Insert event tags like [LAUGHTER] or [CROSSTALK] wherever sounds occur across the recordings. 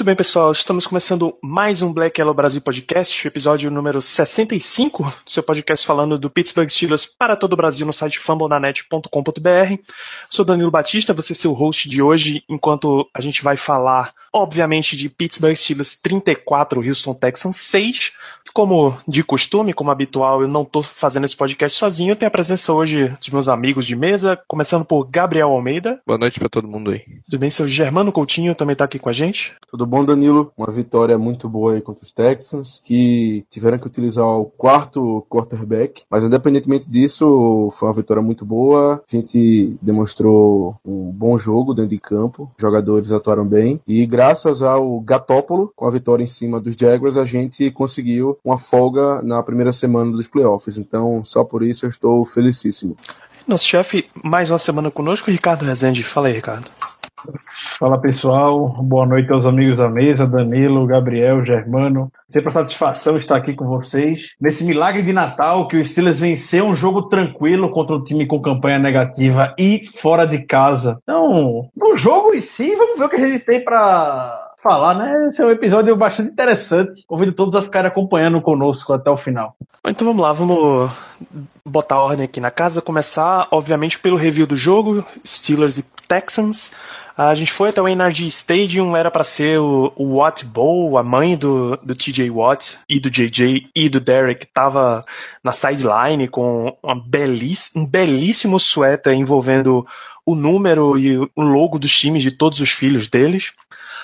Muito bem, pessoal, estamos começando mais um Black Yellow Brasil Podcast, episódio número 65 do seu podcast falando do Pittsburgh Steelers para todo o Brasil no site fambonanet.com.br. Sou Danilo Batista, você ser o host de hoje, enquanto a gente vai falar, obviamente, de Pittsburgh Steelers 34, Houston Texans 6. Como de costume, como habitual, eu não estou fazendo esse podcast sozinho, eu tenho a presença hoje dos meus amigos de mesa, começando por Gabriel Almeida. Boa noite pra todo mundo aí. Tudo bem, seu Germano Coutinho também está aqui com a gente. Tudo bom, Danilo? Uma vitória muito boa aí contra os Texans, que tiveram que utilizar o quarto quarterback, mas independentemente disso, foi uma vitória muito boa. A gente demonstrou um bom jogo dentro de campo, os jogadores atuaram bem, e graças ao Gatópolo, com a vitória em cima dos Jaguars, a gente conseguiu uma folga na primeira semana dos playoffs. Então, só por isso eu estou felicíssimo. Nosso chefe, mais uma semana conosco, Ricardo Rezende. Fala aí, Ricardo. Fala pessoal, boa noite aos amigos da mesa, Danilo, Gabriel, Germano. Sempre a satisfação estar aqui com vocês. Nesse milagre de Natal que o Steelers venceu um jogo tranquilo contra um time com campanha negativa e fora de casa. Então, no jogo em si, vamos ver o que a gente tem para falar, né? Esse é um episódio bastante interessante. Convido todos a ficarem acompanhando conosco até o final. Então vamos lá, vamos botar ordem aqui na casa. Começar, obviamente, pelo review do jogo, Steelers e Texans. A gente foi até o NRG Stadium, era para ser o, o Watt Bowl, a mãe do, do TJ Watt e do JJ e do Derek tava na sideline com uma um belíssimo suéter envolvendo o número e o logo dos times de todos os filhos deles.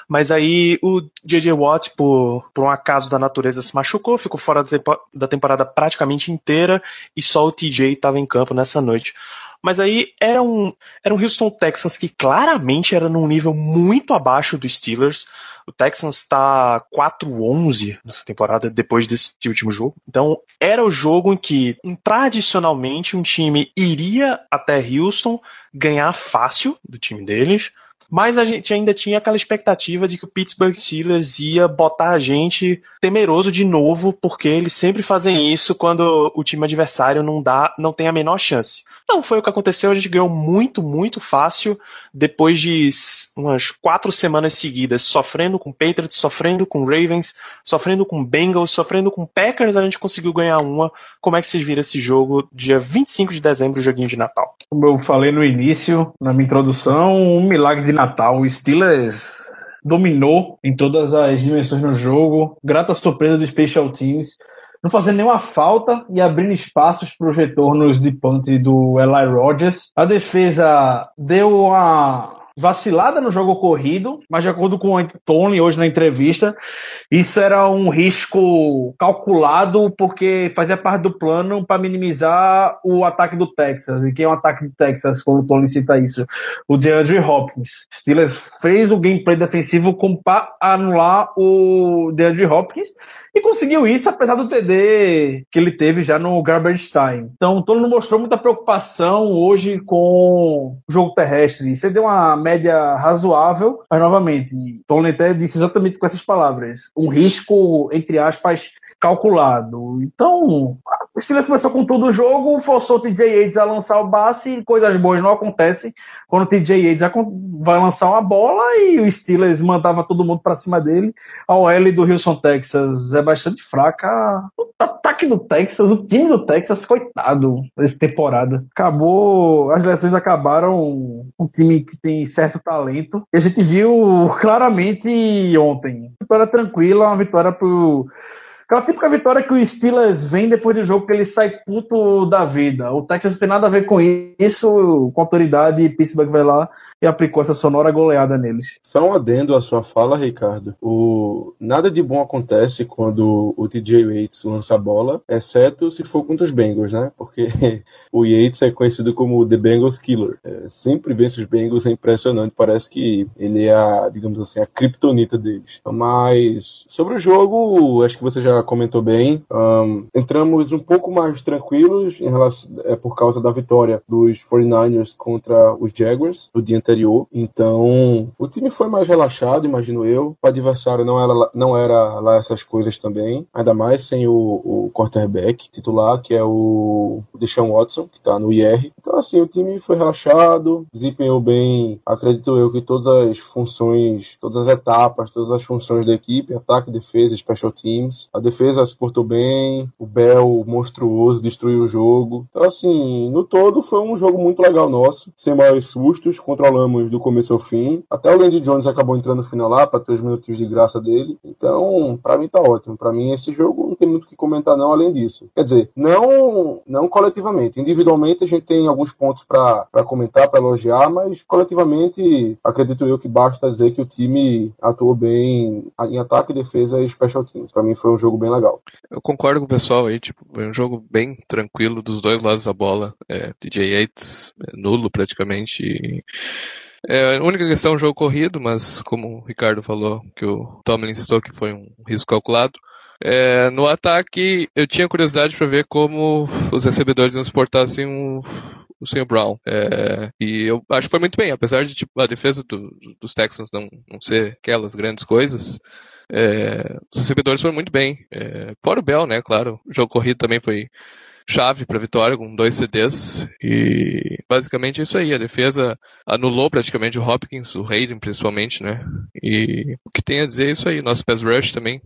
Mas aí o JJ Watt, por, por um acaso da natureza, se machucou, ficou fora da temporada praticamente inteira e só o TJ estava em campo nessa noite. Mas aí era um, era um Houston Texans que claramente era num nível muito abaixo do Steelers. O Texans está 4-11 nessa temporada depois desse último jogo. Então era o jogo em que tradicionalmente um time iria até Houston ganhar fácil do time deles. Mas a gente ainda tinha aquela expectativa de que o Pittsburgh Steelers ia botar a gente temeroso de novo, porque eles sempre fazem isso quando o time adversário não dá, não tem a menor chance. Não foi o que aconteceu, a gente ganhou muito, muito fácil depois de umas quatro semanas seguidas, sofrendo com Patriots, sofrendo com Ravens, sofrendo com Bengals, sofrendo com Packers, a gente conseguiu ganhar uma. Como é que vocês viram esse jogo dia 25 de dezembro, joguinho de Natal? Como eu falei no início, na minha introdução, um milagre de Natal. O Steelers dominou em todas as dimensões no jogo, grata surpresa dos Special Teams, não fazendo nenhuma falta e abrindo espaços para os retornos de punch do Eli Rogers. A defesa deu uma vacilada no jogo corrido, mas de acordo com o Tony hoje na entrevista, isso era um risco calculado porque fazia parte do plano para minimizar o ataque do Texas. E quem é o ataque do Texas, quando o Tony cita isso? O DeAndre Hopkins. Steelers fez o gameplay defensivo para anular o DeAndre Hopkins e conseguiu isso apesar do TD que ele teve já no garbage time. Então, o Tony não mostrou muita preocupação hoje com o jogo terrestre. Você deu uma média razoável, mas novamente, Tony até disse exatamente com essas palavras, um risco, entre aspas, calculado. Então, o Steelers começou com todo o jogo, forçou o TJ Yates a lançar o base e coisas boas não acontecem quando o TJ Yates vai lançar uma bola e o Steelers mandava todo mundo para cima dele. A OL do Houston, Texas é bastante fraca. O ataque do Texas, o time do Texas, coitado, nessa temporada. Acabou, as lesões acabaram um time que tem certo talento. E a gente viu claramente ontem. Vitória tranquila, uma vitória pro Aquela típica vitória que o Steelers vem depois do jogo que ele sai puto da vida. O Texas não tem nada a ver com isso, com autoridade, Pittsburgh vai lá e aplicou essa sonora goleada neles. Só um adendo à sua fala, Ricardo. O... Nada de bom acontece quando o TJ Yates lança a bola, exceto se for contra os Bengals, né? Porque [LAUGHS] o Yates é conhecido como The Bengals Killer. É, sempre vence os Bengals, é impressionante. Parece que ele é a, digamos assim, a criptonita deles. Mas sobre o jogo, acho que você já comentou bem. Um, entramos um pouco mais tranquilos em relação, é, por causa da vitória dos 49ers contra os Jaguars no dia anterior. Então, o time foi mais relaxado, imagino eu. O adversário não era, não era lá essas coisas também. Ainda mais sem o, o quarterback titular, que é o Deshaun Watson, que tá no IR. Então, assim, o time foi relaxado, desempenhou bem, acredito eu, que todas as funções, todas as etapas, todas as funções da equipe, ataque, defesa, special teams. A defesa se portou bem, o Bell monstruoso destruiu o jogo. Então, assim, no todo foi um jogo muito legal nosso, sem maiores sustos, controlamos do começo ao fim. Até o Landy Jones acabou entrando no final lá para ter os minutos de graça dele. Então, para mim tá ótimo. Para mim esse jogo não tem muito o que comentar não além disso. Quer dizer, não não coletivamente, individualmente a gente tem alguns pontos para comentar, para elogiar, mas coletivamente acredito eu que basta dizer que o time atuou bem em ataque, defesa e special teams. Para mim foi um jogo bem legal. Eu concordo com o pessoal aí, tipo, foi um jogo bem tranquilo dos dois lados da bola. É, DJ Yates é, nulo praticamente. E... É, a única questão é um jogo corrido, mas como o Ricardo falou, que o Tomlin citou que foi um risco calculado. É, no ataque, eu tinha curiosidade para ver como os recebedores iam se portar assim um, o Sr. Brown. É, e eu acho que foi muito bem, apesar de tipo, a defesa do, dos Texans não, não ser aquelas grandes coisas. É, os recebedores foram muito bem. É, fora o Bell, né? Claro. O jogo corrido também foi chave para vitória com dois CDs e basicamente é isso aí. A defesa anulou praticamente o Hopkins, o Hayden principalmente, né? E o que tem a dizer é isso aí. Nosso pass rush também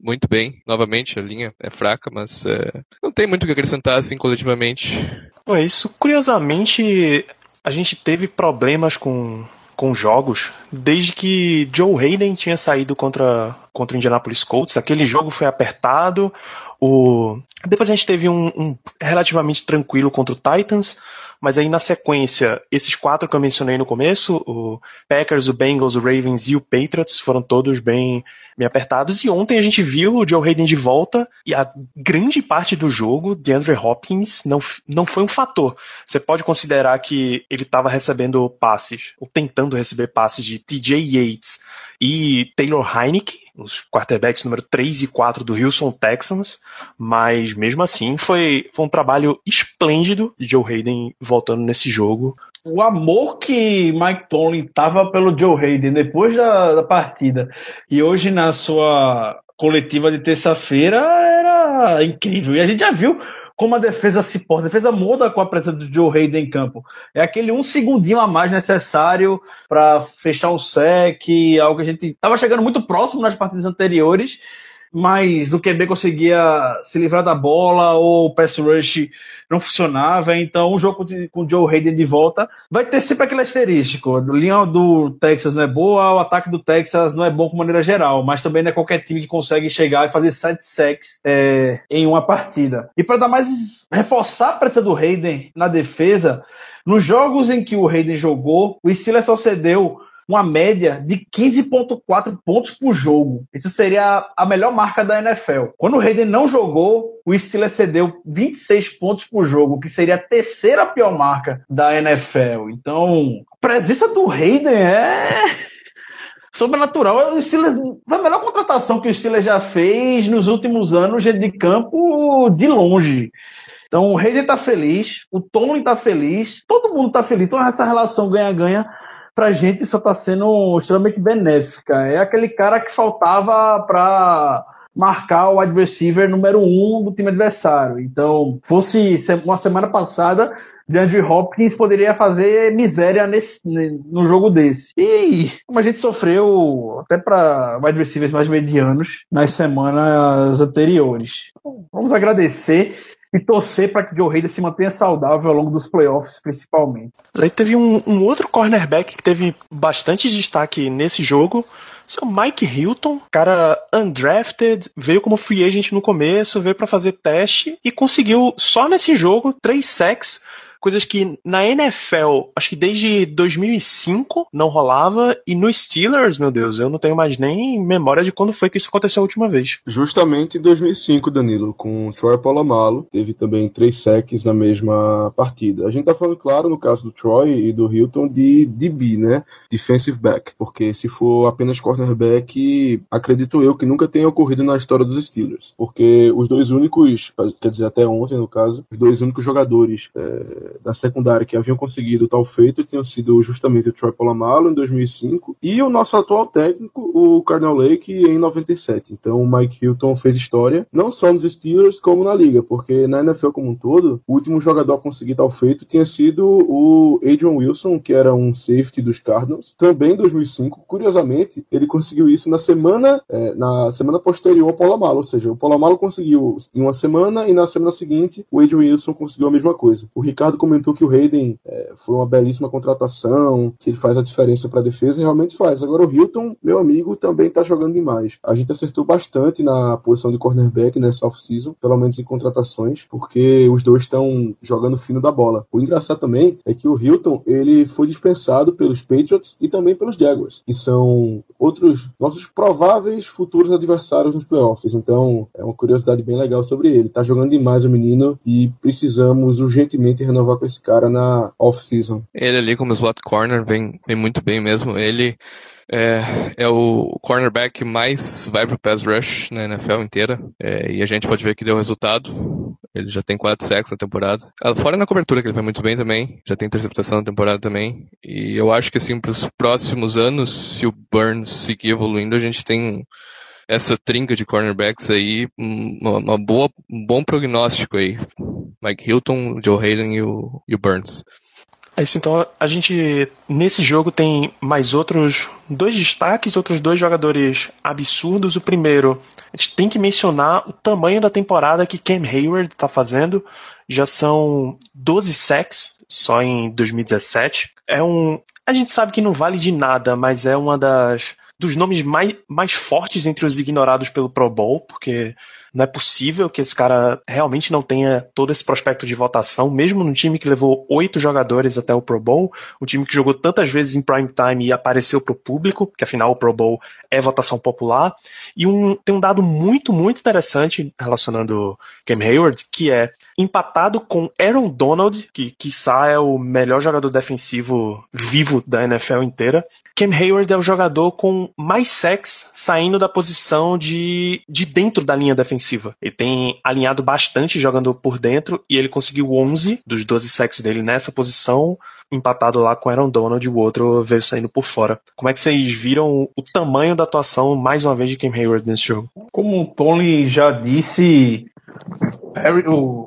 muito bem. Novamente a linha é fraca, mas é, não tem muito o que acrescentar assim coletivamente. É isso. Curiosamente, a gente teve problemas com com jogos desde que Joe Hayden tinha saído contra, contra o Indianapolis Colts. Aquele jogo foi apertado. O... Depois a gente teve um, um relativamente tranquilo contra o Titans, mas aí na sequência, esses quatro que eu mencionei no começo, o Packers, o Bengals, o Ravens e o Patriots, foram todos bem, bem apertados. E ontem a gente viu o Joe Hayden de volta e a grande parte do jogo, de Andrew Hopkins, não, não foi um fator. Você pode considerar que ele estava recebendo passes, ou tentando receber passes de TJ Yates e Taylor Heineke, os quarterbacks número 3 e 4 do Houston Texans, mas mesmo assim foi, foi um trabalho esplêndido de Joe Hayden voltando nesse jogo. O amor que Mike Tomlin tava pelo Joe Hayden depois da, da partida e hoje na sua coletiva de terça-feira era incrível. E a gente já viu como a defesa se porta. A defesa muda com a presença do Joe Hayden em campo. É aquele um segundinho a mais necessário para fechar o sec, algo que a gente estava chegando muito próximo nas partidas anteriores, mas o QB conseguia se livrar da bola ou o pass rush não funcionava. Então, um jogo com o Joe Hayden de volta vai ter sempre aquele asterístico. A linha do Texas não é boa, o ataque do Texas não é bom de maneira geral, mas também não é qualquer time que consegue chegar e fazer sete sacks é, em uma partida. E para dar mais reforçar a presença do Hayden na defesa, nos jogos em que o Hayden jogou, o Steelers só cedeu uma média de 15,4 pontos por jogo. Isso seria a melhor marca da NFL. Quando o Hayden não jogou, o Steelers cedeu 26 pontos por jogo, que seria a terceira pior marca da NFL. Então, a presença do Hayden é sobrenatural. O Steelers, foi a melhor contratação que o Steelers já fez nos últimos anos de campo de longe. Então o Hayden tá feliz, o Tony tá feliz, todo mundo tá feliz. Então essa relação ganha-ganha pra gente só tá sendo extremamente benéfica. É aquele cara que faltava para marcar o wide receiver número um do time adversário. Então, fosse uma semana passada, DeAndre Hopkins poderia fazer miséria nesse, no jogo desse. E como a gente sofreu até para wide receivers mais medianos nas semanas anteriores. Vamos agradecer e torcer para que Joe Hayden se mantenha saudável ao longo dos playoffs, principalmente. Aí teve um, um, outro cornerback que teve bastante destaque nesse jogo. O Mike Hilton, cara undrafted, veio como free agent no começo, veio para fazer teste e conseguiu só nesse jogo três sacks coisas que na NFL, acho que desde 2005 não rolava, e no Steelers, meu Deus, eu não tenho mais nem memória de quando foi que isso aconteceu a última vez. Justamente em 2005, Danilo, com o Troy Polamalu, teve também três sacks na mesma partida. A gente tá falando, claro, no caso do Troy e do Hilton, de DB, né? Defensive back, porque se for apenas cornerback, acredito eu que nunca tenha ocorrido na história dos Steelers, porque os dois únicos, quer dizer, até ontem no caso, os dois únicos jogadores é, da secundária que haviam conseguido tal feito tinham sido justamente o Troy Polamalu em 2005 e o nosso atual técnico, o Cardinal Lake, em 97. Então o Mike Hilton fez história, não só nos Steelers, como na liga, porque na NFL como um todo, o último jogador a conseguir tal feito tinha sido o Adrian Wilson, que era um safety dos Cardinals, também em 2005. Curiosamente, ele conseguiu isso na semana, é, na semana posterior ao Polamalu, ou seja, o Polamalu conseguiu em uma semana e na semana seguinte o Adrian Wilson conseguiu a mesma coisa. O Ricardo comentou que o Hayden é, foi uma belíssima contratação, que ele faz a diferença para a defesa e realmente faz. Agora o Hilton, meu amigo, também está jogando demais. A gente acertou bastante na posição de cornerback nessa off-season, pelo menos em contratações, porque os dois estão jogando fino da bola. O engraçado também é que o Hilton ele foi dispensado pelos Patriots e também pelos Jaguars, que são outros nossos prováveis futuros adversários nos playoffs. Então é uma curiosidade bem legal sobre ele. Tá jogando demais o menino e precisamos urgentemente renovar com esse cara na off-season. Ele ali como slot corner vem, vem muito bem mesmo. Ele é, é, o cornerback que mais vai pro pass rush na NFL inteira. É, e a gente pode ver que deu resultado. Ele já tem quatro sacks na temporada. Ah, fora na cobertura, que ele foi muito bem também. Já tem interceptação na temporada também. E eu acho que assim, pros próximos anos, se o Burns seguir evoluindo, a gente tem essa trinca de cornerbacks aí, uma, uma boa, um bom prognóstico aí. Mike Hilton, Joe Hayden e o, e o Burns. É isso, então a gente nesse jogo tem mais outros dois destaques, outros dois jogadores absurdos. O primeiro, a gente tem que mencionar o tamanho da temporada que Cam Hayward está fazendo. Já são 12 sacks só em 2017. É um, a gente sabe que não vale de nada, mas é uma das dos nomes mais, mais fortes entre os ignorados pelo Pro Bowl, porque não é possível que esse cara realmente não tenha todo esse prospecto de votação, mesmo num time que levou oito jogadores até o Pro Bowl, um time que jogou tantas vezes em prime time e apareceu para o público, que afinal o Pro Bowl é votação popular. E um, tem um dado muito, muito interessante relacionando Cam Hayward, que é empatado com Aaron Donald, que quiçá é o melhor jogador defensivo vivo da NFL inteira. Cam Hayward é o jogador com mais sacks saindo da posição de, de dentro da linha defensiva. Ele tem alinhado bastante jogando por dentro e ele conseguiu 11 dos 12 sacks dele nessa posição, empatado lá com Aaron Donald, o outro veio saindo por fora. Como é que vocês viram o tamanho da atuação, mais uma vez, de Cam Hayward nesse jogo? Como o Tony já disse, Harry, o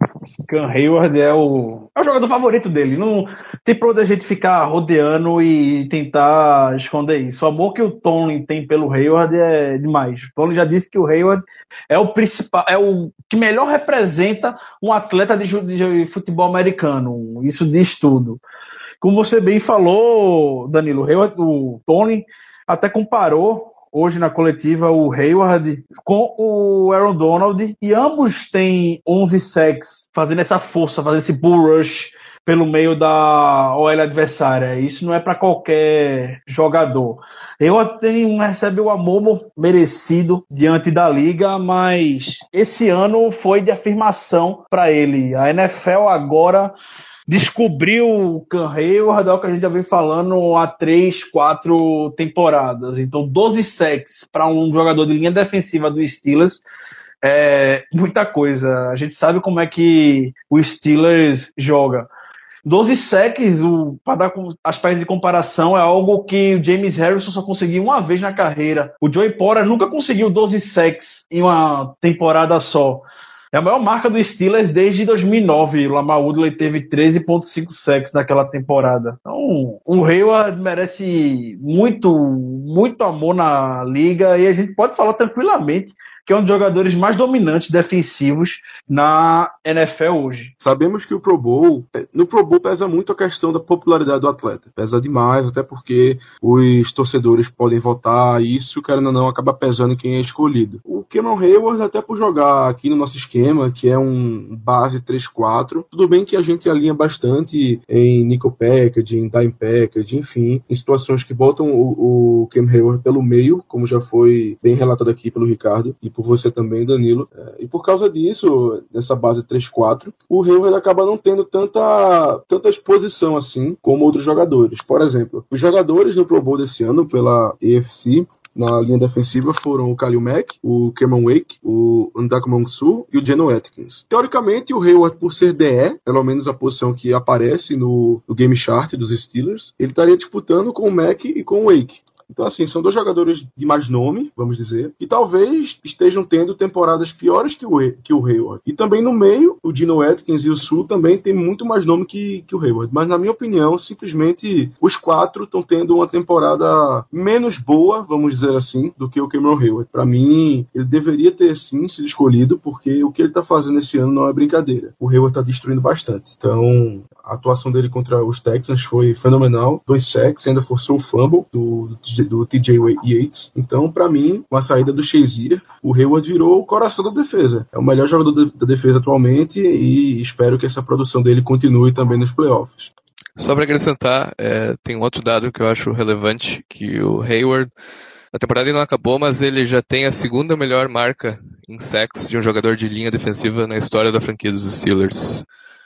Cam Hayward é o, é o jogador favorito dele. Não tem pra onde a gente ficar rodeando e tentar esconder isso. O amor que o Tony tem pelo Hayward é demais. O Tony já disse que o Hayward é o principal, é o que melhor representa um atleta de, de futebol americano. Isso diz tudo. Como você bem falou, Danilo, o, Hayward, o Tony até comparou hoje na coletiva o Hayward com o Aaron Donald e ambos têm 11 sacks, fazendo essa força, fazendo esse bull rush pelo meio da OL adversária. Isso não é para qualquer jogador. Eu tenho, recebe o amor merecido diante da liga, mas esse ano foi de afirmação para ele. A NFL agora descobriu o Can Hayward, é o que a gente já vem falando há três, quatro temporadas. Então, 12 sacks para um jogador de linha defensiva do Steelers é muita coisa. A gente sabe como é que o Steelers joga. 12 sacks, para dar aspecto de comparação, é algo que o James Harrison só conseguiu uma vez na carreira. O Joey Porter nunca conseguiu 12 sacks em uma temporada só. É a maior marca do Steelers desde 2009. O Lamar Woodley teve 13.5 sacks naquela temporada. Então, o Hayward merece muito, muito amor na liga e a gente pode falar tranquilamente que é um dos jogadores mais dominantes defensivos na NFL hoje. Sabemos que o Pro Bowl, no Pro Bowl pesa muito a questão da popularidade do atleta. Pesa demais, até porque os torcedores podem votar, e isso, querendo ou não, acaba pesando em quem é escolhido. O Cameron Hayward, até por jogar aqui no nosso esquema, que é um base 3-4, tudo bem que a gente alinha bastante em nickel package, em dime package, enfim, em situações que botam o, o Hayward pelo meio, como já foi bem relatado aqui pelo Ricardo e por você também, Danilo. É, e por causa disso, nessa base 3-4, o Hayward acaba não tendo tanta, tanta exposição assim como outros jogadores. Por exemplo, os jogadores no Pro Bowl desse ano pela AFC na linha defensiva foram o Kalil Mack, o Cameron Wake, o Ndaka Mongsu e o Geno Atkins. Teoricamente, o Hayward, por ser DE, pelo menos a posição que aparece no, no game chart dos Steelers, ele estaria disputando com o Mack e com o Wake. Então, assim, são dois jogadores de mais nome, vamos dizer, que talvez estejam tendo temporadas piores que o, que o Hayward. E também no meio, o Dino Atkins e o Sul também tem muito mais nome que, que o Hayward. Mas, na minha opinião, simplesmente os quatro estão tendo uma temporada menos boa, vamos dizer assim, do que o Cameron Hayward. Para mim, ele deveria ter sim sido escolhido, porque o que ele tá fazendo esse ano não é brincadeira. O Hayward tá destruindo bastante. Então, a atuação dele contra os Texans foi fenomenal. Dois sacks, ainda forçou o fumble do, do TJ Yates. Então, para mim, com a saída do Shazier, o Hayward virou o coração da defesa. É o melhor jogador da defesa atualmente e espero que essa produção dele continue também nos playoffs. Só para acrescentar, é, tem um outro dado que eu acho relevante, que o Hayward, a temporada ainda não acabou, mas ele já tem a segunda melhor marca em sacks de um jogador de linha defensiva na história da franquia dos Steelers.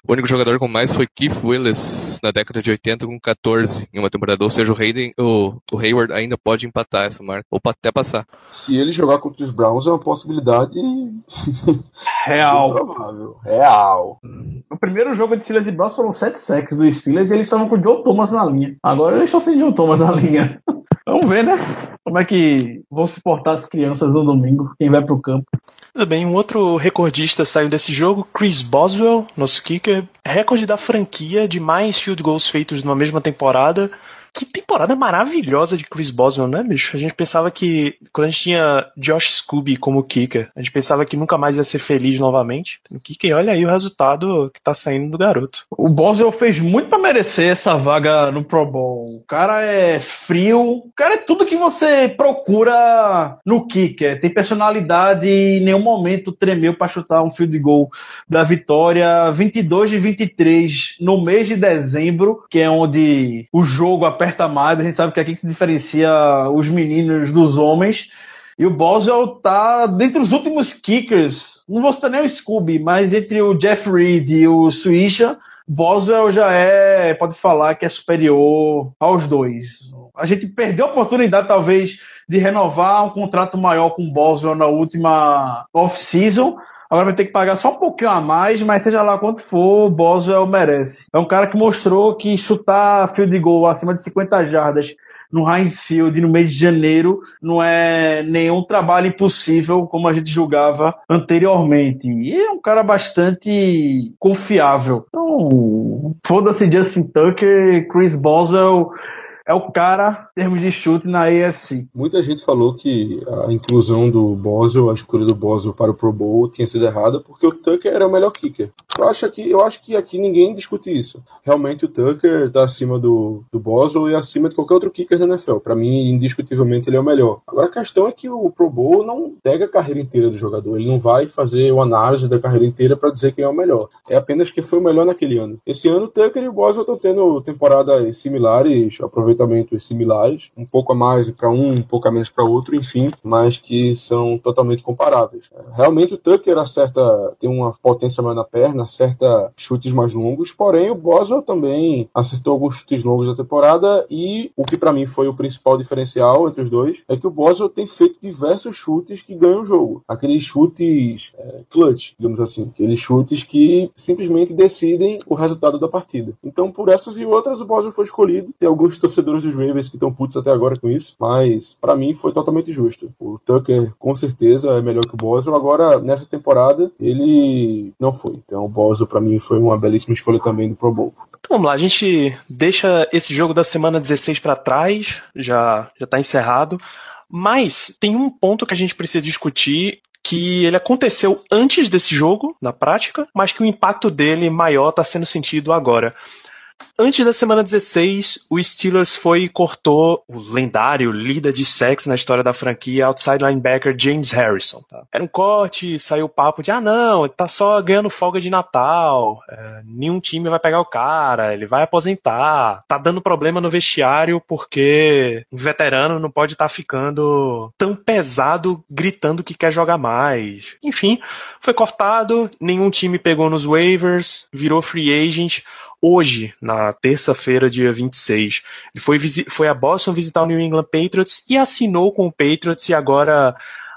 O único jogador com mais foi Keith Willis na década de 80 com 14 em uma temporada. Ou seja, o, Hayden, o, o Hayward ainda pode empatar essa marca, ou até passar. Se ele jogar contra os Browns é uma possibilidade [LAUGHS] real. Provável. Real. O primeiro jogo de Steelers e Browns foram sete sacks dos Steelers e eles estavam com o Joe Thomas na linha. Agora eles estão sem Joe Thomas na linha. [LAUGHS] Vamos ver, né? Como é que vão se portar as crianças no domingo, quem vai pro campo. Tudo bem, um outro recordista saiu desse jogo, Chris Boswell, nosso kicker, recorde da franquia de mais field goals feitos numa mesma temporada. Que temporada maravilhosa de Chris Boswell, né, bicho? A gente pensava que, quando a gente tinha Josh Scooby como kicker, a gente pensava que nunca mais ia ser feliz novamente. No kicker, olha aí o resultado que tá saindo do garoto. O Boswell fez muito para merecer essa vaga no Pro Bowl. O cara é frio, o cara é tudo que você procura no kicker. Tem personalidade e em nenhum momento tremeu para chutar um field goal da vitória. 22 de 23 no mês de dezembro, que é onde o jogo aperta mais, a gente sabe que é aqui se diferencia os meninos dos homens. E o Boswell tá dentre os últimos kickers, não vou citar nem o Scooby, mas entre o Jeff Reed e o Swisha, Boswell já é, pode falar que é superior aos dois. A gente perdeu a oportunidade, talvez, de renovar um contrato maior com o Boswell na última off-season, Agora vai ter que pagar só um pouquinho a mais, mas seja lá quanto for, o Boswell merece. É um cara que mostrou que chutar field goal acima de 50 jardas no Heinz Field no mês de janeiro não é nenhum trabalho impossível como a gente julgava anteriormente. E é um cara bastante confiável. Então, foda-se Justin Tucker, Chris Boswell é o cara em termos de chute na AFC. Muita gente falou que a inclusão do Boswell, a escolha do Boswell para o Pro Bowl tinha sido errada porque o Tucker era o melhor kicker. Eu acho que, eu acho que aqui ninguém discute isso. Realmente o Tucker está acima do, do Boswell e acima de qualquer outro kicker da NFL. Para mim, indiscutivelmente, ele é o melhor. Agora a questão é que o Pro Bowl não pega a carreira inteira do jogador. Ele não vai fazer uma análise da carreira inteira para dizer quem é o melhor. É apenas quem foi o melhor naquele ano. Esse ano o Tucker e o Boswell estão tendo temporadas similares, aproveitamentos similares, um pouco a mais para um, um pouco a menos para outro, enfim, mas que são totalmente comparáveis. Realmente o Tucker acerta, tem uma potência mais na perna, acerta chutes mais longos, porém o Boswell também acertou alguns chutes longos na temporada e o que para mim foi o principal diferencial entre os dois é que o Boswell tem feito diversos chutes que ganham o jogo. Aqueles chutes é, clutch, digamos assim, aqueles chutes que simplesmente decidem o resultado da partida. Então, por essas e outras, o Boswell foi escolhido. Tem alguns torcedores torcedores dos Ravens que estão putos até agora com isso, mas para mim foi totalmente justo. O Tucker com certeza é melhor que o Boswell, agora nessa temporada ele não foi. Então o Boswell para mim foi uma belíssima escolha também do Pro Bowl. Então vamos lá, a gente deixa esse jogo da semana 16 para trás, já já tá encerrado. Mas tem um ponto que a gente precisa discutir que ele aconteceu antes desse jogo, na prática, mas que o impacto dele maior está sendo sentido agora. Antes da semana 16, o Steelers foi e cortou o lendário líder de sacks na história da franquia, outside linebacker James Harrison. Tá? Era um corte, saiu o papo de, ah não, tá só ganhando folga de Natal, é, nenhum time vai pegar o cara, ele vai aposentar, tá dando problema no vestiário porque um veterano não pode estar tá ficando tão pesado gritando que quer jogar mais. Enfim, foi cortado, nenhum time pegou nos waivers, virou free agent, hoje, na terça-feira, dia 26. Ele foi, foi a Boston visitar o New England Patriots e assinou com o Patriots e agora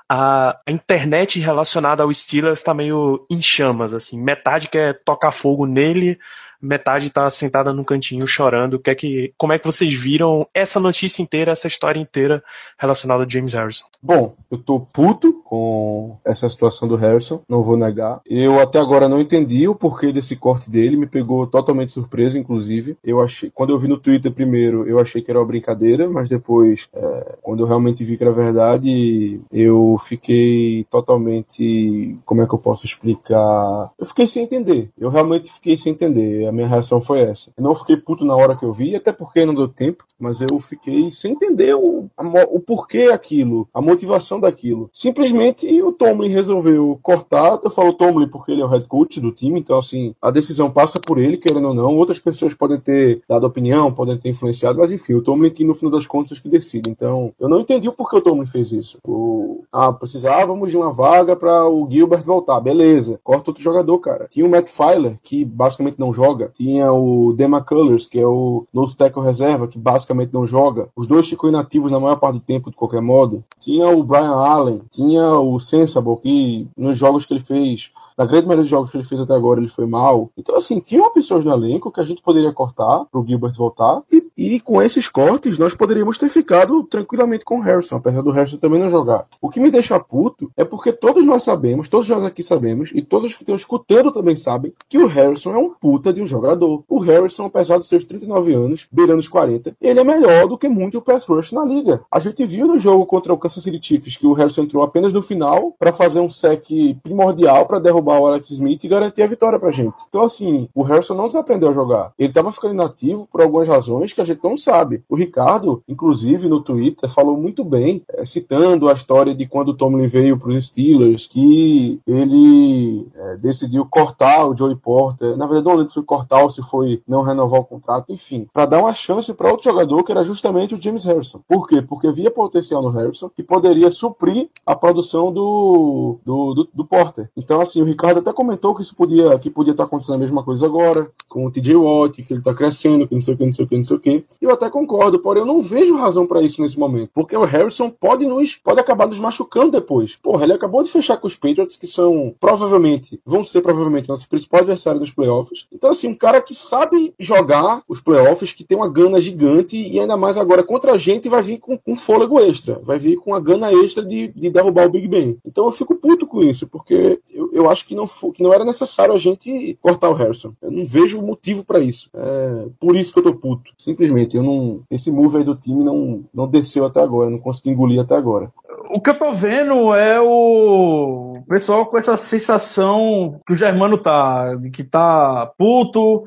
a, a internet relacionada ao Steelers está meio em chamas, assim. Metade quer tocar fogo nele, metade tá sentada num cantinho chorando. Que é que, como é que vocês viram essa notícia inteira, essa história inteira relacionada a James Harrison? Bom, eu tô puto com essa situação do Harrison, não vou negar. Eu até agora não entendi o porquê desse corte dele, me pegou totalmente surpresa, inclusive. Eu achei, quando eu vi no Twitter primeiro, eu achei que era uma brincadeira, mas depois, é, quando eu realmente vi que era verdade, eu fiquei totalmente, como é que eu posso explicar? Eu fiquei sem entender. Eu realmente fiquei sem entender a minha reação foi essa. Eu não fiquei puto na hora que eu vi, até porque não deu tempo, mas eu fiquei sem entender o, o porquê aquilo, a motivação daquilo. Simplesmente o Tomlin resolveu cortar. Eu falo Tomlin porque ele é o head coach do time, então assim, a decisão passa por ele, querendo ou não. Outras pessoas podem ter dado opinião, podem ter influenciado, mas enfim, o Tomlin que no final das contas que decide. Então, eu não entendi o porquê o Tomlin fez isso. O, ah, precisávamos de uma vaga para o Gilbert voltar. Beleza, corta outro jogador, cara. Tinha o Matt Filer, que basicamente não joga joga. Tinha o Dema Colors, que é o nose tackle reserva, que basicamente não joga. Os dois ficam inativos na maior parte do tempo, de qualquer modo. Tinha o Brian Allen, tinha o Sensible, que nos jogos que ele fez na grande maioria dos jogos que ele fez até agora, ele foi mal. Então, assim, tinha pessoas no elenco que a gente poderia cortar pro Gilbert voltar. E, e com esses cortes, nós poderíamos ter ficado tranquilamente com o Harrison, apesar do Harrison também não jogar. O que me deixa puto é porque todos nós sabemos, todos nós aqui sabemos, e todos que estão escutando também sabem, que o Harrison é um puta de um jogador. O Harrison, apesar de seus 39 anos, beirando os 40, ele é melhor do que muito o pass rush na liga. A gente viu no jogo contra o Kansas City Chiefs que o Harrison entrou apenas no final para fazer um sec primordial para derrubar derrubar o Alex Smith e garantir a vitória pra gente. Então, assim, o Harrison não desaprendeu a jogar. Ele tava ficando inativo por algumas razões que a gente não sabe. O Ricardo, inclusive, no Twitter, falou muito bem, é, citando a história de quando o Tomlin veio pros Steelers, que ele é, decidiu cortar o Joey Porter. Na verdade, não lembro se foi cortar ou se foi não renovar o contrato, enfim, para dar uma chance para outro jogador que era justamente o James Harrison. Por quê? Porque via potencial no Harrison que poderia suprir a produção do, do, do, do Porter. Então, assim, o Ricardo até comentou que isso podia, que podia estar acontecendo a mesma coisa agora, com o TJ Watt, que ele está crescendo, que não sei o que, não sei o que, não sei o que. Eu até concordo, porém eu não vejo razão para isso nesse momento, porque o Harrison pode nos pode acabar nos machucando depois. Porra, ele acabou de fechar com os Patriots, que são provavelmente, vão ser provavelmente nossos principais adversários nos playoffs. Então, assim, um cara que sabe jogar os playoffs, que tem uma gana gigante e ainda mais agora contra a gente vai vir com, com fôlego extra, vai vir com a gana extra de, de derrubar o Big Ben. Então eu fico puto com isso, porque eu, eu acho acho que não, que não era necessário a gente cortar o Harrison. Eu não vejo motivo para isso. É por isso que eu tô puto. Simplesmente, eu não. Esse move aí do time não, não desceu até agora, não consegui engolir até agora. O que eu tô vendo é o pessoal com essa sensação que o Germano tá, de que tá puto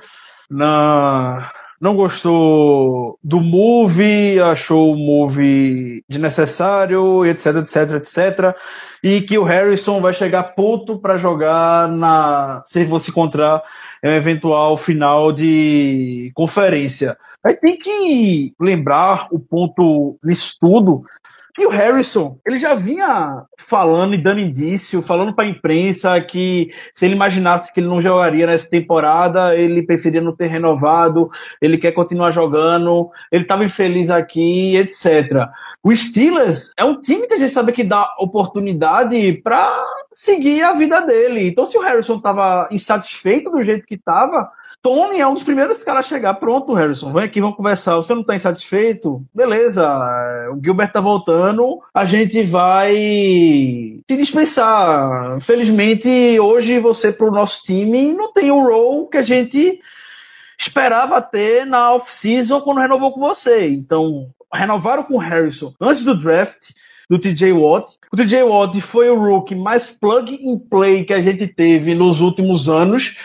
na não gostou do movie, achou o movie desnecessário, etc, etc, etc. E que o Harrison vai chegar puto para jogar na. se você encontrar um eventual final de conferência. Aí tem que lembrar o ponto nisso tudo e o Harrison, ele já vinha falando e dando indício, falando para a imprensa que se ele imaginasse que ele não jogaria nessa temporada, ele preferia não ter renovado, ele quer continuar jogando, ele estava infeliz aqui, etc. O Steelers é um time que a gente sabe que dá oportunidade para seguir a vida dele. Então, se o Harrison estava insatisfeito do jeito que estava, Tony é um dos primeiros caras a chegar. Pronto, Harrison, vem aqui, vamos conversar. Você não está insatisfeito? Beleza, o Gilbert tá voltando, a gente vai te dispensar. Felizmente, hoje você pro nosso time não tem o role que a gente esperava ter na off-season quando renovou com você. Então, renovaram com o Harrison antes do draft do TJ Watt. O TJ Watt foi o rookie mais plug and play que a gente teve nos últimos anos.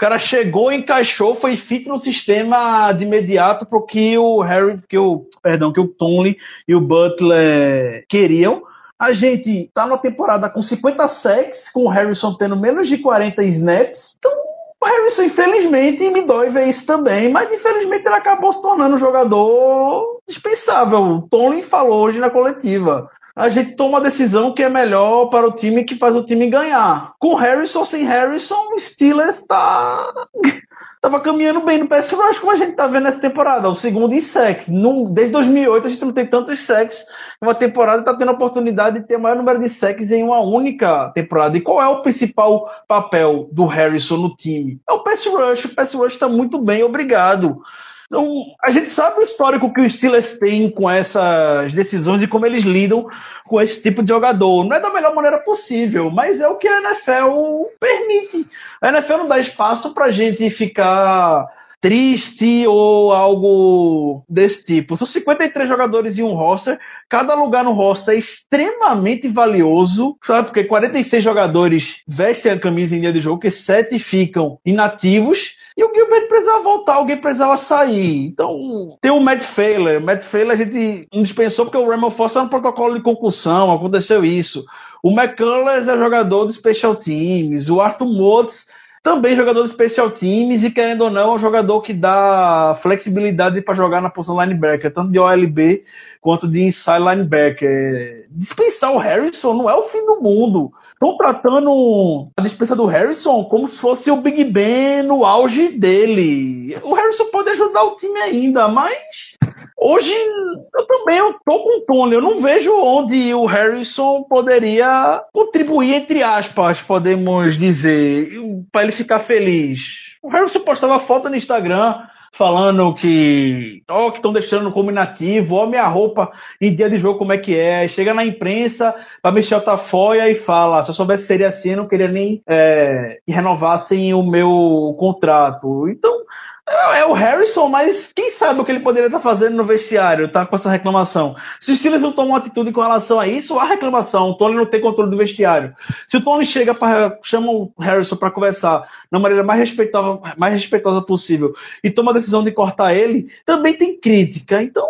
Cara chegou, encaixou, foi fit no sistema de imediato pro que o Harry, que o, perdão, que o Tony e o Butler queriam. A gente tá numa temporada com 50 sacks, com o Harrison tendo menos de 40 snaps. Então, o Harrison, infelizmente, me dói ver isso também, mas infelizmente ele acabou se tornando um jogador dispensável. O Tony falou hoje na coletiva. A gente toma a decisão que é melhor para o time que faz o time ganhar. Com Harrison, sem Harrison, o Steelers tá [LAUGHS] tava caminhando bem no pass rush, como a gente tá vendo nessa temporada. O segundo em. Num, desde 2008 a gente não tem tantos sacks numa temporada tá tendo a oportunidade de ter o maior número de sacks em uma única temporada. E qual é o principal papel do Harrison no time? É o pass rush. O pass rush tá muito bem, obrigado. Então, a gente sabe o histórico que os Steelers têm com essas decisões e como eles lidam com esse tipo de jogador. Não é da melhor maneira possível, mas é o que a NFL permite. A NFL não dá espaço pra gente ficar triste ou algo desse tipo. São 53 jogadores em um roster. Cada lugar no roster é extremamente valioso, sabe? Porque 46 jogadores vestem a camisa em dia de jogo, que 7 ficam inativos. E o Gilbert precisava voltar, alguém precisava sair. Então, tem o Matt Failer. O Matt Failer a gente dispensou porque o Ramon Foster era um protocolo de concussão, aconteceu isso. O McCullers é jogador de Special Teams. O Arthur Motes também jogador de Special Teams e, querendo ou não, é um jogador que dá flexibilidade para jogar na posição linebacker, tanto de OLB quanto de inside linebacker. Dispensar o Harrison não é o fim do mundo estão tratando a dispensa do Harrison como se fosse o Big Ben no auge dele. O Harrison pode ajudar o time ainda, mas hoje eu também eu tô com o Tony. Eu não vejo onde o Harrison poderia contribuir, entre aspas, podemos dizer, para ele ficar feliz. O Harrison postava foto no Instagram falando que, ó, oh, que estão deixando como inativo, ó, minha roupa em dia de jogo como é que é. Chega na imprensa para Michel Tafoya e fala, se eu soubesse que seria assim, eu não queria nem é, que renovassem o meu contrato. Então, é, é o Harrison, mas quem sabe o que ele poderia estar fazendo no vestiário, tá com essa reclamação. Se o Steelers não toma uma atitude com relação a isso, há reclamação. O Tony não tem controle do vestiário. Se o Tony chega para chama o Harrison para conversar da maneira mais respeitosa, mais respeitosa possível e toma a decisão de cortar ele, também tem crítica. Então,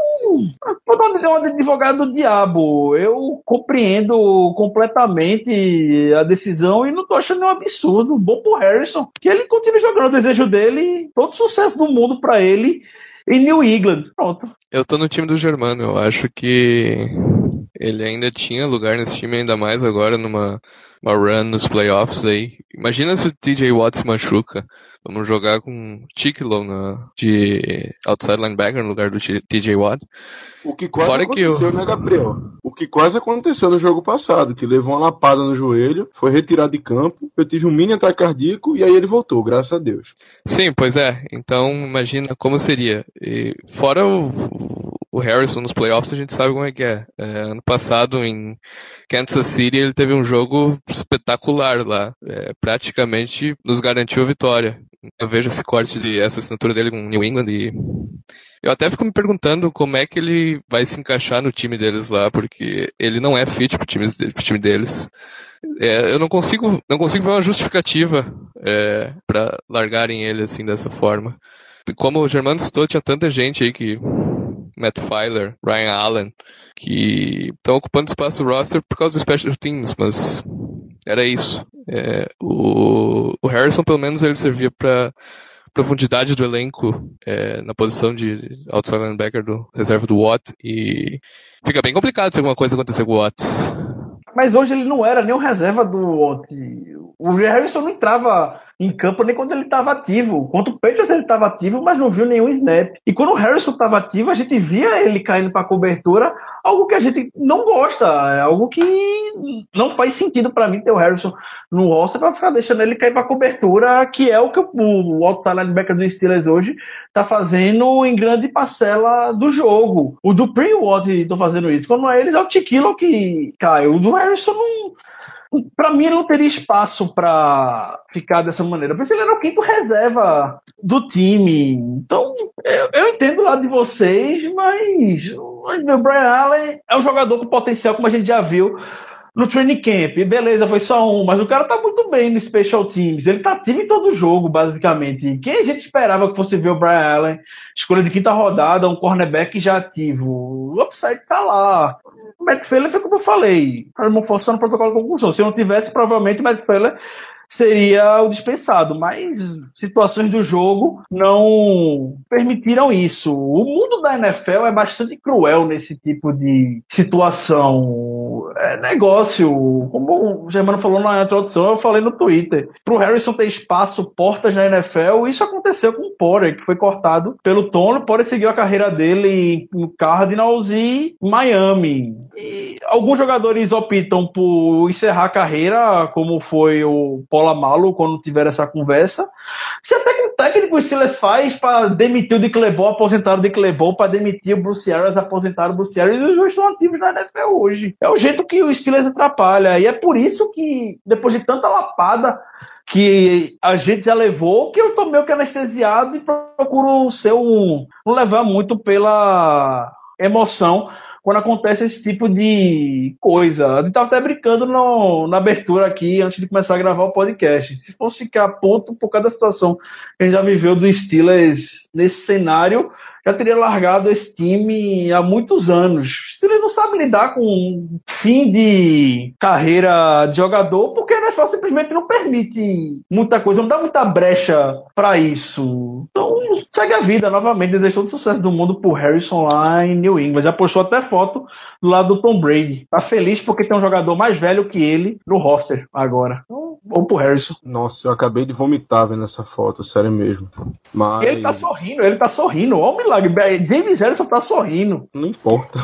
vou dar uma advogado do diabo. Eu compreendo completamente a decisão e não tô achando um absurdo. Bom pro Harrison. Que ele continue jogando o desejo dele, todo sucesso do mundo para ele em New England. Pronto. Eu tô no time do Germano. Eu acho que ele ainda tinha lugar nesse time, ainda mais agora numa uma run nos playoffs aí. Imagina se o TJ Watt se machuca. Vamos jogar com Ticklow na, de outside linebacker no lugar do TJ Watt. O que quase Fora aconteceu, que eu... né, Gabriel? O que quase aconteceu no jogo passado, que levou uma lapada no joelho, foi retirado de campo, eu tive um mini ataque cardíaco e aí ele voltou, graças a Deus. Sim, pois é. Então, imagina como seria. E fora o, o Harrison nos playoffs, a gente sabe como é que é. é ano passado, em Kansas City, ele teve um jogo espetacular lá. É, praticamente nos garantiu a vitória. Eu vejo esse corte de essa assinatura dele com New England e eu até fico me perguntando como é que ele vai se encaixar no time deles lá, porque ele não é fit pro time, pro time deles. É, eu não consigo, não consigo ver uma justificativa é, para largarem ele assim dessa forma. Como o Germano citou, tinha tanta gente aí que Matt Filer, Ryan Allen, que estão ocupando espaço no roster por causa dos special teams, mas era isso. É, o, o Harrison, pelo menos, ele servia para profundidade do elenco é, na posição de outside linebacker do reserva do Watt e fica bem complicado se alguma coisa acontecer com o Watt. Mas hoje ele não era nem o reserva do Watt. O Harrison não entrava em campo nem quando ele estava ativo. Quanto o Patriots ele estava ativo, mas não viu nenhum snap. E quando o Harrison estava ativo, a gente via ele caindo para cobertura, algo que a gente não gosta, é algo que não faz sentido para mim ter o Harrison no roster para ficar deixando ele cair para cobertura, que é o que o, o outside linebacker do Steelers hoje está fazendo em grande parcela do jogo. O Dupree e o Watt estão fazendo isso. Quando é eles, é o Tiquilo que cai. O do Harrison não para mim ele não teria espaço para ficar dessa maneira. Porque ele era o quinto reserva do time. Então, eu, eu entendo lá de vocês, mas o Brian Allen é um jogador com potencial, como a gente já viu no training camp. Beleza, foi só um, mas o cara tá muito bem no Special Teams. Ele tá ativo em todo jogo, basicamente. Quem a gente esperava que fosse ver o Brian Allen, escolha de quinta rodada, um cornerback já ativo? O upside tá lá. O Matt foi como eu falei, forçando o protocolo de conclusão. Se não tivesse, provavelmente o Matt seria o dispensado, mas situações do jogo não permitiram isso. O mundo da NFL é bastante cruel nesse tipo de situação. É negócio, como o Germano falou na introdução, eu falei no Twitter. Pro Harrison ter espaço, portas na NFL, isso aconteceu com o Porter, que foi cortado pelo Tony. O Porter seguiu a carreira dele em Cardinals e Miami. E alguns jogadores optam por encerrar a carreira, como foi o Malo quando tiver essa conversa. Se até que o técnico o Steelers faz para demitir o de Clebol, aposentar o de Clebol, para demitir o Bruce Arians, aposentar o Bruce Arians, os dois estão ativos na NFL hoje. É o jeito que o Steelers atrapalha. E é por isso que, depois de tanta lapada, que a gente já levou, que eu tô meio que anestesiado e procuro ser um. não levar muito pela emoção quando acontece esse tipo de coisa. A gente tava até brincando no, na abertura aqui, antes de começar a gravar o podcast. Se fosse ficar ponto por causa da situação que a gente já viveu do Steelers nesse cenário, já teria largado esse time há muitos anos. Se ele não sabe lidar com fim de carreira de jogador, porque a NFL simplesmente não permite muita coisa, não dá muita brecha para isso. Então, segue a vida novamente, deixou todo sucesso do mundo pro Harrison lá em New England. Já postou até foto do lado do Tom Brady. Tá feliz porque tem um jogador mais velho que ele no roster agora. Então, vamos pro Harrison. Nossa, eu acabei de vomitar vendo essa foto, sério mesmo. Mas. Ele tá sorrindo, ele tá sorrindo. Olha o milagre. James Harrison tá sorrindo. Não importa.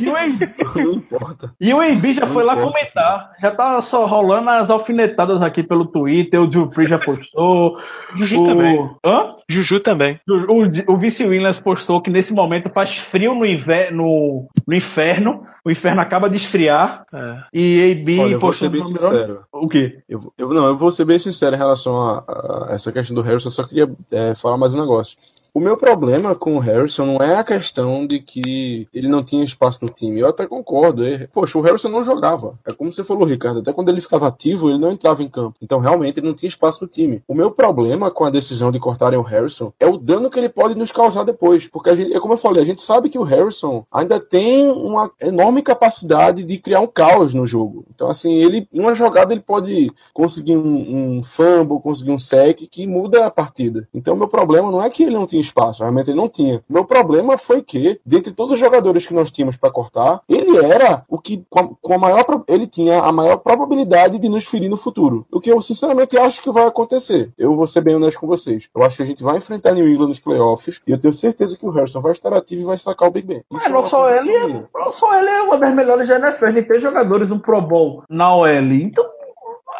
E o AB, [LAUGHS] Não importa. e o AB já Não foi lá importa. comentar. Já tá só rolando as alfinetadas aqui pelo Twitter. O Drew Free já postou. Juju o... também. Hã? Juju também. O, o Vice Williams postou que nesse momento faz frio no, inver, no, no inferno. O inferno acaba de esfriar. É. E AB Olha, eu vou postou ser bem no- sincero. O quê? Eu, eu, não, eu vou ser bem sincero em relação a, a essa questão do Harrison, só queria é, falar mais um negócio. O meu problema com o Harrison não é a questão de que ele não tinha espaço no time. Eu até concordo. é- poxa, o Harrison não jogava. É como você falou, Ricardo. Até quando ele ficava ativo, ele não entrava em campo. Então, realmente, ele não tinha espaço no time. O meu problema com a decisão de cortarem o Harrison é o dano que ele pode nos causar depois. Porque, gente, é como eu falei, a gente sabe que o Harrison ainda tem uma enorme capacidade de criar um caos no jogo. Então, assim, ele, em uma jogada, ele pode conseguir um, um fumble, conseguir um sec que muda a partida. Então, meu problema não é que ele não tinha espaço, realmente ele não tinha. Meu problema foi que, dentre todos os jogadores que nós tínhamos para cortar, ele era o que, com a, com a maior, ele tinha a maior probabilidade de nos ferir no futuro. O que eu, sinceramente, acho que vai acontecer. Eu vou ser bem honesto com vocês. Eu acho que a gente vai enfrentar New England nos playoffs e eu tenho certeza que o Harrison vai estar ativo e vai sacar o Big Ben. Isso É, é não uma só ele, é, minha. não só ele é uma das melhores da NFL. Ele tem jogadores um Pro Bowl na OL. Então,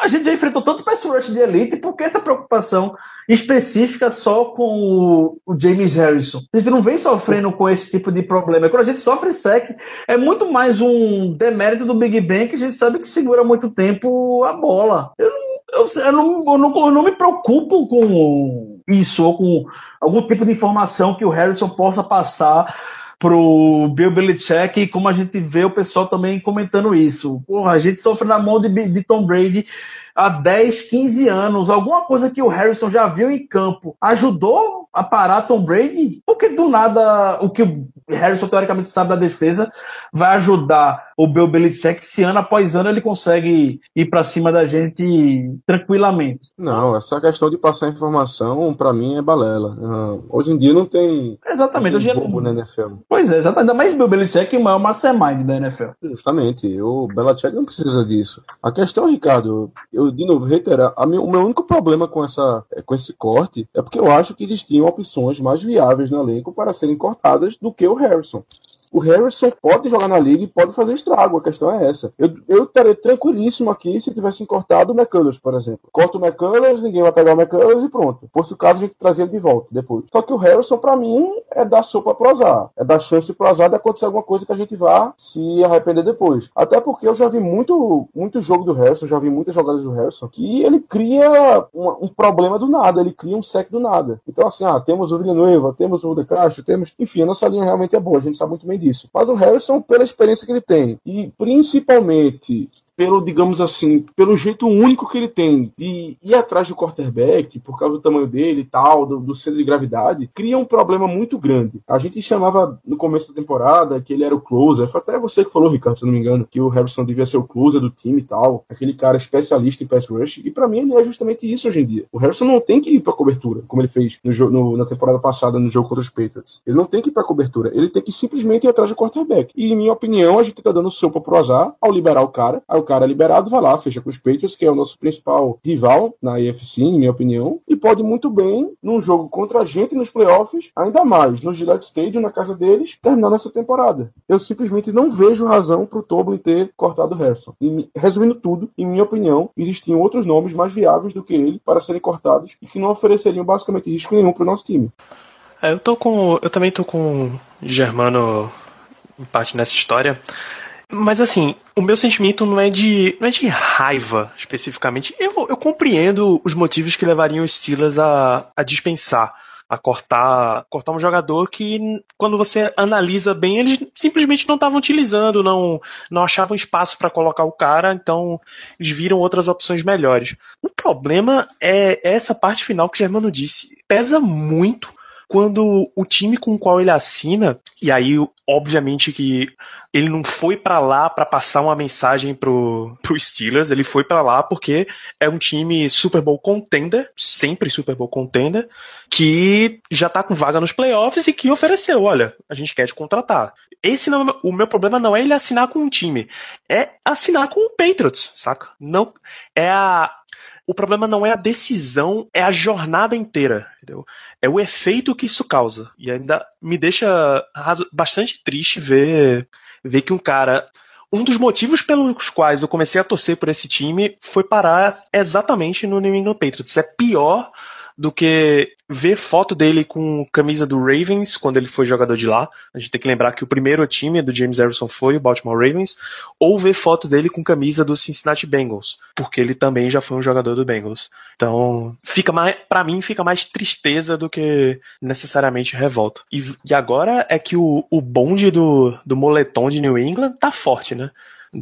a gente já enfrentou tanto pass rush de elite, por que essa preocupação específica só com o, James Harrison? A gente não vem sofrendo com esse tipo de problema. Quando a gente sofre sec, é muito mais um demérito do Big Ben que a gente sabe que segura muito tempo a bola. Eu eu, eu não, eu não, eu não me preocupo com isso, ou com algum tipo de informação que o Harrison possa passar pro Bill Belichick, e como a gente vê o pessoal também comentando isso. Porra, a gente sofre na mão de, de Tom Brady há 10, 15 anos. Alguma coisa que o Harrison já viu em campo ajudou a parar Tom Brady? Porque do nada o que o Harrison teoricamente sabe da defesa vai ajudar o Bill Belichick se ano após ano ele consegue ir pra cima da gente tranquilamente. Não, essa questão de passar informação, pra mim, é balela. Ah, hoje em dia não tem, não Exatamente. tem Hoje é- bobo na NFL. Pois é, exatamente. Ainda mais Bill Belichick, é o maior mastermind da NFL. Justamente, o Belichick não precisa disso. A questão, Ricardo, eu de novo reiterar, o meu único problema com, essa, é, com esse corte é porque eu acho que existiam opções mais viáveis no elenco para serem cortadas do que o Harrison. O Harrison pode jogar na liga e pode fazer estrago, a questão é essa. Eu, eu estaria tranquilíssimo aqui se tivessem cortado o McCullers, por exemplo. Corta o McCullers, ninguém vai pegar o McCullers e pronto. Por se o caso, a gente trazia ele de volta depois. Só que o Harrison, pra mim, é dar sopa pro azar. É dar chance pro azar de acontecer alguma coisa que a gente vá se arrepender depois. Até porque eu já vi muito, muito jogo do Harrison, já vi muitas jogadas do Harrison, que ele cria um problema do nada, ele cria um sec do nada. Então, assim, ah, temos o Villanueva, temos o De Castro, temos. Enfim, a nossa linha realmente é boa, a gente sabe muito bem disso. Mas o Harrison, pela experiência que ele tem, e principalmente pelo, digamos assim, pelo jeito único que ele tem de ir atrás do quarterback, por causa do tamanho dele e tal, do, do centro de gravidade, cria um problema muito grande. A gente chamava no começo da temporada que ele era o closer, foi até você que falou, Ricardo, se eu não me engano, que o Harrison devia ser o closer do time e tal, aquele cara especialista em pass rush, e para mim ele é justamente isso hoje em dia. O Harrison não tem que ir pra cobertura, como ele fez no jogo, no, na temporada passada no jogo contra os Patriots. Ele não tem que ir pra cobertura, ele tem que simplesmente ir atrás do quarterback. E, em minha opinião, a gente tá dando sopa pro azar ao liberar o cara, aí o cara liberado, vai lá, fecha com os Patriots, que é o nosso principal rival na AFC, em minha opinião, e pode muito bem, num jogo contra a gente nos playoffs, ainda mais no Gillette Stadium, na casa deles, terminar nessa temporada. Eu simplesmente não vejo razão pro Toblin ter cortado o Harrison. E, resumindo tudo, em minha opinião, existiam outros nomes mais viáveis do que ele para serem cortados e que não ofereceriam basicamente risco nenhum pro nosso time. É, eu tô com. Eu também tô com Germano em parte nessa história. Mas assim, o meu sentimento não é de, não é de raiva especificamente. Eu, eu compreendo os motivos que levariam os Steelers a, a dispensar, a cortar, cortar um jogador que, quando você analisa bem, eles simplesmente não estavam utilizando, não, não achavam espaço para colocar o cara, então eles viram outras opções melhores. O problema é essa parte final que o Germano disse. Pesa muito quando o time com o qual ele assina, e aí obviamente que ele não foi para lá para passar uma mensagem pro, pro Steelers, ele foi para lá porque é um time Super Bowl contender, sempre Super Bowl contender, que já tá com vaga nos playoffs e que ofereceu, olha, a gente quer te contratar. Esse não, o meu problema não é ele assinar com um time, é assinar com o Patriots, saca? Não é a o problema não é a decisão, é a jornada inteira, entendeu? É o efeito que isso causa. E ainda me deixa bastante triste ver, ver que um cara. Um dos motivos pelos quais eu comecei a torcer por esse time foi parar exatamente no New England Patriots. É pior do que ver foto dele com camisa do Ravens quando ele foi jogador de lá. A gente tem que lembrar que o primeiro time do James Harrison foi o Baltimore Ravens, ou ver foto dele com camisa do Cincinnati Bengals, porque ele também já foi um jogador do Bengals. Então, fica mais, para mim fica mais tristeza do que necessariamente revolta. E, e agora é que o, o bonde do, do moletom de New England tá forte, né?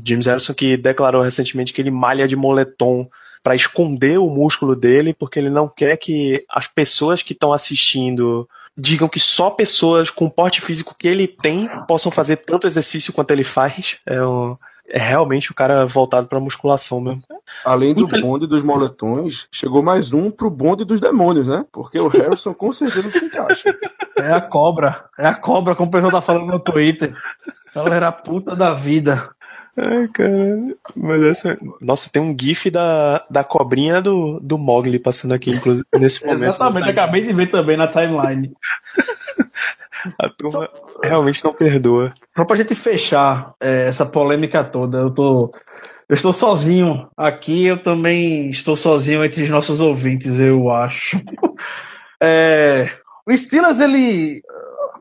James Harrison que declarou recentemente que ele malha de moletom para esconder o músculo dele, porque ele não quer que as pessoas que estão assistindo digam que só pessoas com o porte físico que ele tem possam fazer tanto exercício quanto ele faz. É, um, é realmente o cara voltado para musculação mesmo. Além do bonde dos moletões, chegou mais um pro bonde dos demônios, né? Porque o Harrison com certeza se encaixa. É a cobra. É a cobra, como o pessoal tá falando no Twitter. Ela era a puta da vida. Ai, cara. Mas essa. Nossa, tem um GIF da, da cobrinha do, do Mogli passando aqui, inclusive, nesse [LAUGHS] momento. Exatamente, acabei de ver também na timeline. [LAUGHS] A turma Só... realmente não perdoa. Só pra gente fechar é, essa polêmica toda, eu tô. Eu estou sozinho aqui, eu também estou sozinho entre os nossos ouvintes, eu acho. [LAUGHS] É, o Steelers, ele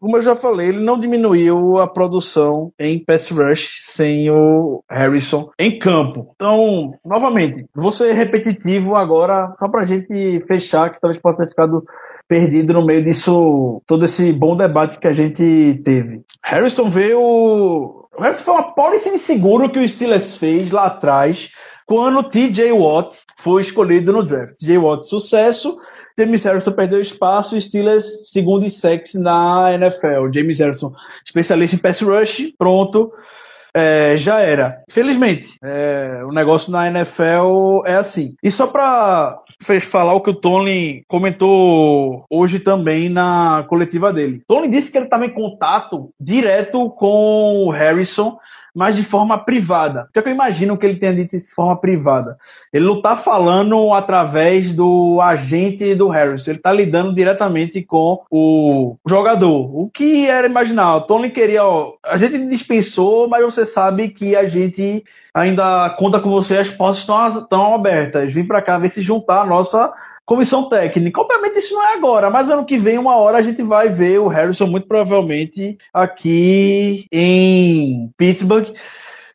como eu já falei, ele não diminuiu a produção em pass rush sem o Harrison em campo. Então, novamente, vou ser repetitivo agora, só pra gente fechar, que talvez possa ter ficado perdido no meio disso, todo esse bom debate que a gente teve. Harrison veio. Harrison foi uma policy de seguro que o Steelers fez lá atrás, quando o TJ Watt foi escolhido no draft. TJ Watt, sucesso. James Harrison perdeu espaço, Steelers segundo em sex na NFL. James Harrison, especialista em pass rush, pronto. É, já era. Felizmente, é, o negócio na NFL é assim. E só para falar o que o Tony comentou hoje também na coletiva dele. Tony disse que ele estava em contato direto com o Harrison mas de forma privada. O que, é que eu imagino que ele tenha dito de forma privada? Ele não está falando através do agente do Harris, ele está lidando diretamente com o jogador. O que era imaginar? O Tony queria, ó, a gente dispensou, mas você sabe que a gente ainda conta com você, as portas estão, abertas. Vim para cá ver se juntar a nossa comissão técnica. Obviamente isso não é agora, mas ano que vem, uma hora, a gente vai ver o Harrison muito provavelmente aqui em Pittsburgh.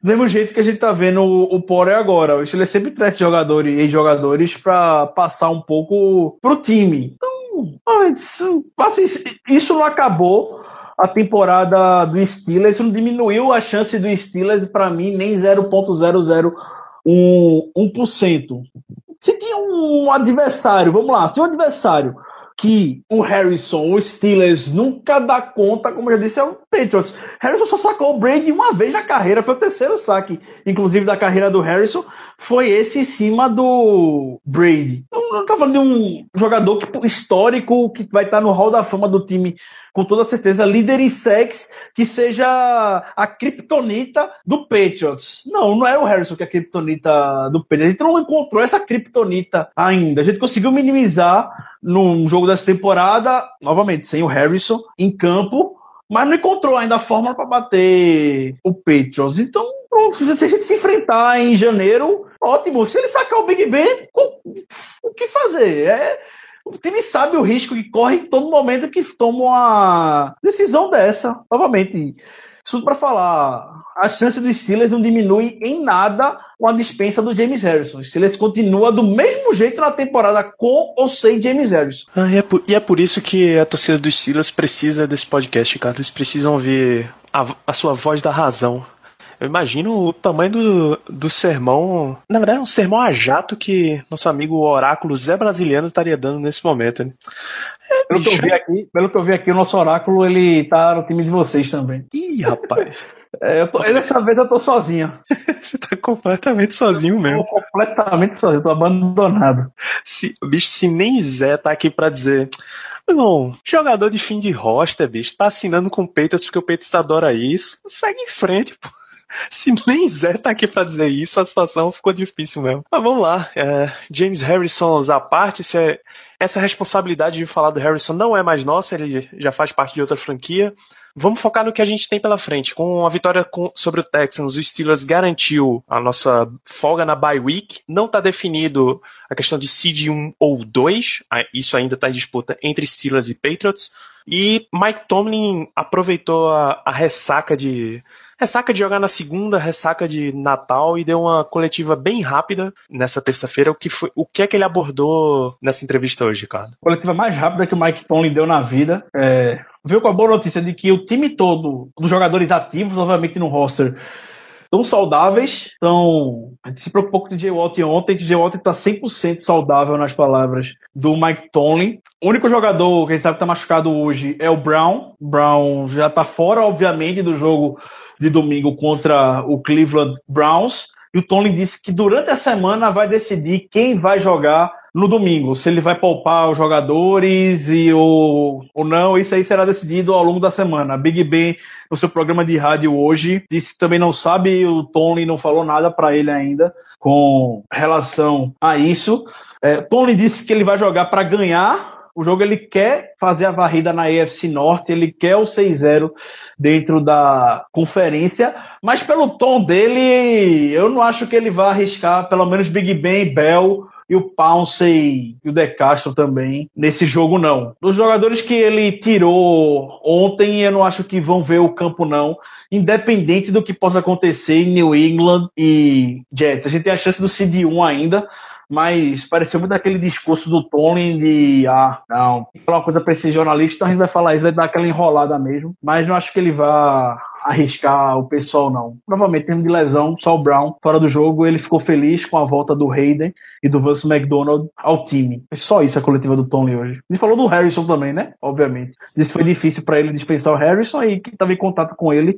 Do mesmo jeito que a gente tá vendo o, Poré agora. O Steelers sempre traz jogadores e jogadores para passar um pouco pro time. Então, isso, isso não acabou a temporada do Steelers, não diminuiu a chance do Steelers para mim nem 0.001%. Se tinha um adversário, vamos lá, se um adversário que o Harrison, o Steelers, nunca dá conta, como eu já disse, é o Patriots. Harrison só sacou o Brady uma vez na carreira, foi o terceiro saque, inclusive, da carreira do Harrison, foi esse em cima do Brady. Não, não tá falando de um jogador que, histórico que vai estar no hall da fama do time com toda certeza, líder em sex, que seja a criptonita do Patriots. Não, não é o Harrison que é a criptonita do Patriots. A gente não encontrou essa criptonita ainda. A gente conseguiu minimizar num jogo dessa temporada, novamente, sem o Harrison, em campo, mas não encontrou ainda a fórmula para bater o Patriots. Então, se a gente se enfrentar em janeiro, ótimo. Se ele sacar o Big Ben, o que fazer? É o time sabe o risco que corre em todo momento que toma uma decisão dessa. Novamente, isso para falar, a chance dos Steelers não diminui em nada com a dispensa do James Harrison. O Steelers continua do mesmo jeito na temporada com ou sem James Harrison. Ah, e, é por, e, é por, isso que a torcida dos Steelers precisa desse podcast, Ricardo. Eles precisam ouvir a, a sua voz da razão. Eu imagino o tamanho do, do sermão. Na verdade, é um sermão a jato que nosso amigo oráculo Zé Brasiliano estaria dando nesse momento. Né? É, pelo, que eu vi aqui, pelo que eu vi aqui, o nosso oráculo ele tá no time de vocês também. Ih, rapaz. [LAUGHS] É, tô, dessa vez eu tô sozinho. [LAUGHS] Você tá completamente sozinho mesmo. Tô completamente sozinho, tô abandonado. Se, bicho, se nem Zé tá aqui pra dizer. Não, jogador de fim de roster, bicho, tá assinando com o Peitas porque o Peitas adora isso. Segue em frente, pô. [LAUGHS] Se nem Zé tá aqui para dizer isso, a situação ficou difícil mesmo. Mas vamos lá. É, James Harrison à parte, se é, essa responsabilidade de falar do Harrison não é mais nossa, ele já faz parte de outra franquia. Vamos focar no que a gente tem pela frente. Com a vitória com, sobre o Texans, o Steelers garantiu a nossa folga na bye week. Não está definido a questão de seed 1 ou 2. Isso ainda está em disputa entre Steelers e Patriots. E Mike Tomlin aproveitou a, a ressaca de Ressaca de jogar na segunda, ressaca de Natal e deu uma coletiva bem rápida nessa terça-feira. O que foi, o que é que ele abordou nessa entrevista hoje, Ricardo? Coletiva mais rápida que o Mike Tomlin deu na vida. É, veio com a boa notícia de que o time todo dos jogadores ativos, obviamente no roster, estão saudáveis. Então, a gente se preocupou com o DJ Watt ontem. O DJ Watt está 100% saudável nas palavras do Mike Tomlin. O único jogador que a gente sabe que está machucado hoje é o Brown. Brown já está fora, obviamente, do jogo de domingo contra o Cleveland Browns. E o Tony disse que durante a semana vai decidir quem vai jogar no domingo, se ele vai poupar os jogadores e ou, ou não, isso aí será decidido ao longo da semana. Big Ben, no seu programa de rádio hoje, disse que também não sabe, o Tony não falou nada para ele ainda com relação a isso. É, Tony disse que ele vai jogar para ganhar o jogo ele quer fazer a varrida na EFC Norte, ele quer o 6-0 dentro da conferência, mas pelo tom dele, eu não acho que ele vai arriscar, pelo menos Big Ben, Bell e o Pouncey e o De Castro também nesse jogo não. Dos jogadores que ele tirou ontem, eu não acho que vão ver o campo não, independente do que possa acontecer em New England e Jets. A gente tem a chance do CD1 ainda, mas pareceu muito aquele discurso do Tony de ah, não, falar uma coisa para esse jornalista, então a gente vai falar isso, vai dar aquela enrolada mesmo, mas não acho que ele vá arriscar o pessoal, não. Provavelmente, em termos de lesão, só o Brown fora do jogo, ele ficou feliz com a volta do Hayden e do Vance McDonald ao time. É só isso a coletiva do Tony hoje. Ele falou do Harrison também, né? Obviamente. Disse que foi difícil para ele dispensar o Harrison e que estava em contato com ele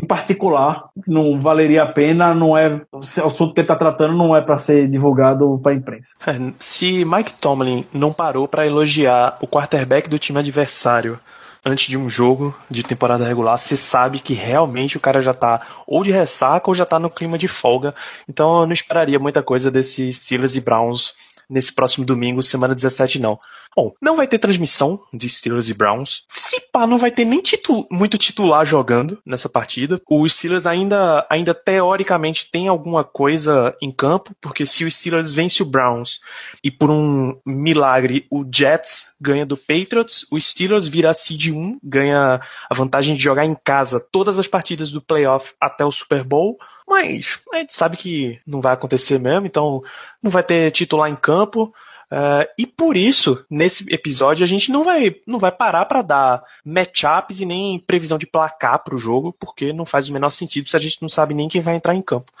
em particular, não valeria a pena, não é o assunto que ele está tratando não é para ser divulgado para a imprensa. É, se Mike Tomlin não parou para elogiar o quarterback do time adversário antes de um jogo de temporada regular, você sabe que realmente o cara já tá ou de ressaca ou já tá no clima de folga. Então eu não esperaria muita coisa desses Steelers e Browns nesse próximo domingo, semana 17 não. Bom, não vai ter transmissão de Steelers e Browns. Se pá, não vai ter nem titu muito titular jogando nessa partida. O Steelers ainda, ainda teoricamente tem alguma coisa em campo, porque se o Steelers vence o Browns e por um milagre o Jets ganha do Patriots, o Steelers vira seed 1, ganha a vantagem de jogar em casa todas as partidas do playoff até o Super Bowl. Mas a gente sabe que não vai acontecer mesmo, então não vai ter titular em campo. Uh, e por isso, nesse episódio, a gente não vai, não vai parar para dar matchups e nem previsão de placar para o jogo, porque não faz o menor sentido se a gente não sabe nem quem vai entrar em campo.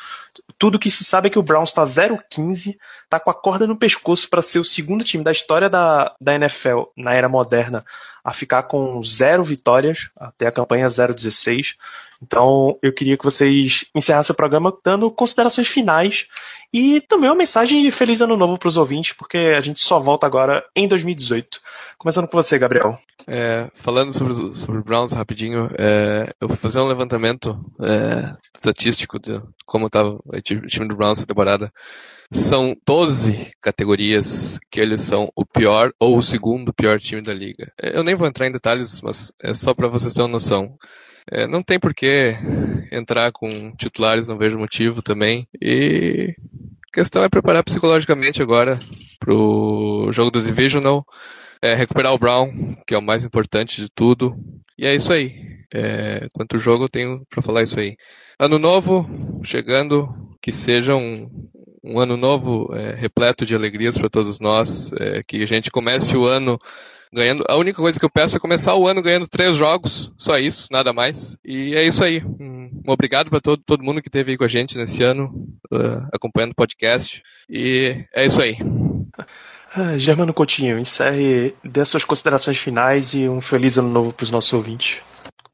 Tudo que se sabe é que o Browns está 0-15, está com a corda no pescoço para ser o segundo time da história da, da NFL na era moderna a ficar com zero vitórias até a campanha 0-16. Então, eu queria que vocês encerrassem o programa dando considerações finais e também uma mensagem de feliz ano novo para os ouvintes, porque a gente só volta agora em 2018. Começando com você, Gabriel. É, falando sobre, sobre Browns rapidinho, é, eu vou fazer um levantamento é, estatístico de como estava o time do Browns essa temporada. São 12 categorias que eles são o pior ou o segundo pior time da liga. Eu nem vou entrar em detalhes, mas é só para vocês terem uma noção. É, não tem por que entrar com titulares, não vejo motivo também. E a questão é preparar psicologicamente agora pro jogo do Divisional, é, recuperar o Brown, que é o mais importante de tudo. E é isso aí. É, quanto jogo, eu tenho para falar isso aí. Ano novo, chegando, que seja um, um ano novo é, repleto de alegrias para todos nós, é, que a gente comece o ano ganhando. A única coisa que eu peço é começar o ano ganhando três jogos, só isso, nada mais. E é isso aí. Um obrigado para todo, todo mundo que esteve aí com a gente nesse ano, uh, acompanhando o podcast. E é isso aí. [LAUGHS] Ah, Germano Coutinho, encerre, dê suas considerações finais e um feliz ano novo para os nossos ouvintes.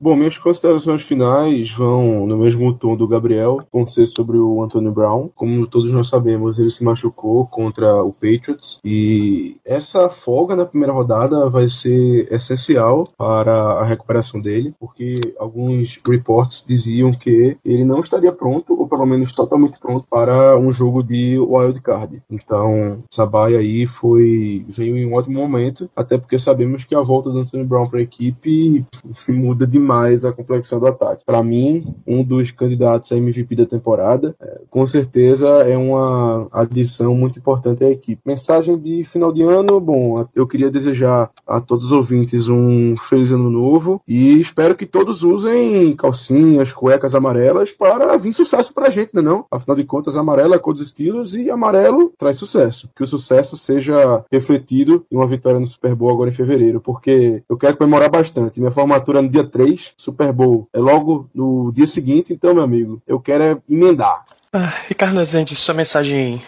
Bom, minhas considerações finais vão no mesmo tom do Gabriel, vão ser sobre o Antonio Brown. Como todos nós sabemos, ele se machucou contra o Patriots e essa folga na primeira rodada vai ser essencial para a recuperação dele, porque alguns reports diziam que ele não estaria pronto, ou pelo menos totalmente pronto, para um jogo de wild card. Então, baia aí foi veio em um ótimo momento, até porque sabemos que a volta do Antonio Brown para a equipe [LAUGHS] muda demais mais a complexão do ataque. Para mim, um dos candidatos a MVP da temporada, é, com certeza é uma adição muito importante à equipe. Mensagem de final de ano, bom, eu queria desejar a todos os ouvintes um feliz ano novo e espero que todos usem calcinhas, cuecas amarelas para vir sucesso pra gente, né não? Afinal de contas, amarela é cor dos Steelers e amarelo traz sucesso. Que o sucesso seja refletido em uma vitória no Super Bowl agora em fevereiro, porque eu quero comemorar bastante. Minha formatura é no dia 3 Super Bowl é logo no dia seguinte, então, meu amigo, eu quero é emendar. Ah, Ricardo Azende, sua mensagem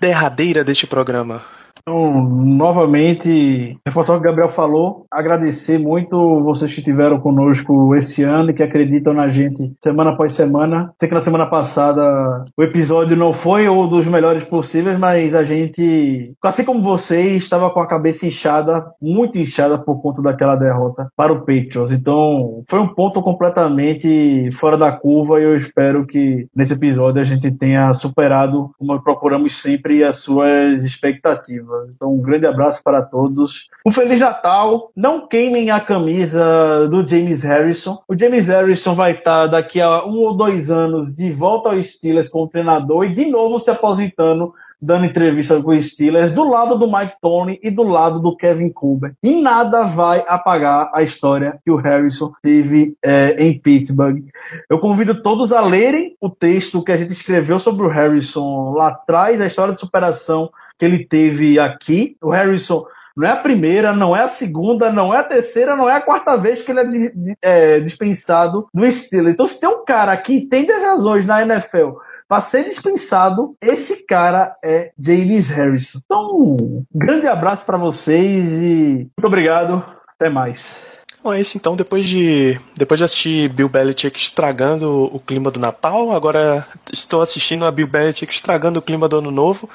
derradeira deste programa. Então, novamente, reforçar o que o Gabriel falou, agradecer muito vocês que estiveram conosco esse ano e que acreditam na gente semana após semana. Sei que na semana passada o episódio não foi um dos melhores possíveis, mas a gente, assim como vocês, estava com a cabeça inchada, muito inchada por conta daquela derrota para o Patriots. Então, foi um ponto completamente fora da curva e eu espero que nesse episódio a gente tenha superado, como procuramos sempre, as suas expectativas. Então, um grande abraço para todos. Um Feliz Natal. Não queimem a camisa do James Harrison. O James Harrison vai estar daqui a um ou dois anos de volta ao Steelers como treinador e de novo se aposentando dando entrevista com o Steelers, do lado do Mike Tony e do lado do Kevin Colbert. E nada vai apagar a história que o Harrison teve é, em Pittsburgh. Eu convido todos a lerem o texto que a gente escreveu sobre o Harrison lá atrás, a história de superação que ele teve aqui. O Harrison não é a primeira, não é a segunda, não é a terceira, não é a quarta vez que ele é, é dispensado do Steelers. Então, se tem um cara que entende as razões na NFL para ser dispensado, esse cara é James Harrison. Então, um grande abraço para vocês e muito obrigado. Até mais. Bom, é isso então. Depois de, depois de assistir Bill Belichick estragando o clima do Natal, agora estou assistindo a Bill Belichick estragando o clima do Ano Novo.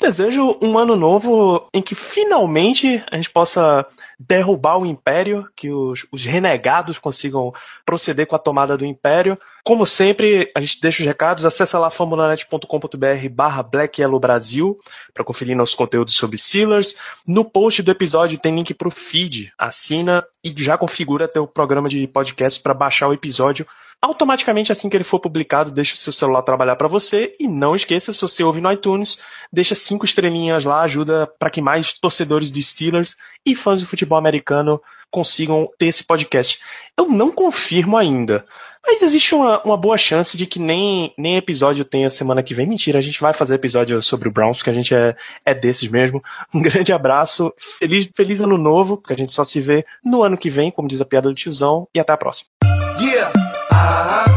Desejo um ano novo em que finalmente a gente possa derrubar o Império, que os, os, renegados consigam proceder com a tomada do Império. Como sempre, a gente deixa os recados, acessa lá fambonanet.com.br barra Black Yellow Brasil para conferir nossos conteúdos sobre Sealers. No post do episódio tem link para o feed, assina e já configura teu programa de podcast para baixar o episódio automaticamente assim que ele for publicado, deixa o seu celular trabalhar para você e não esqueça, se você ouve no iTunes, deixa cinco estrelinhas lá, ajuda para que mais torcedores dos Steelers e fãs do futebol americano consigam ter esse podcast. Eu não confirmo ainda, Mas existe uma, uma boa chance de que nem, nem episódio tenha semana que vem. Mentira, a gente vai fazer episódio sobre o Browns, que a gente é, é desses mesmo. Um [LAUGHS] grande abraço, feliz, feliz ano novo, porque a gente só se vê no ano que vem, como diz a piada do tiozão, e até a próxima. Yeah, uh-huh,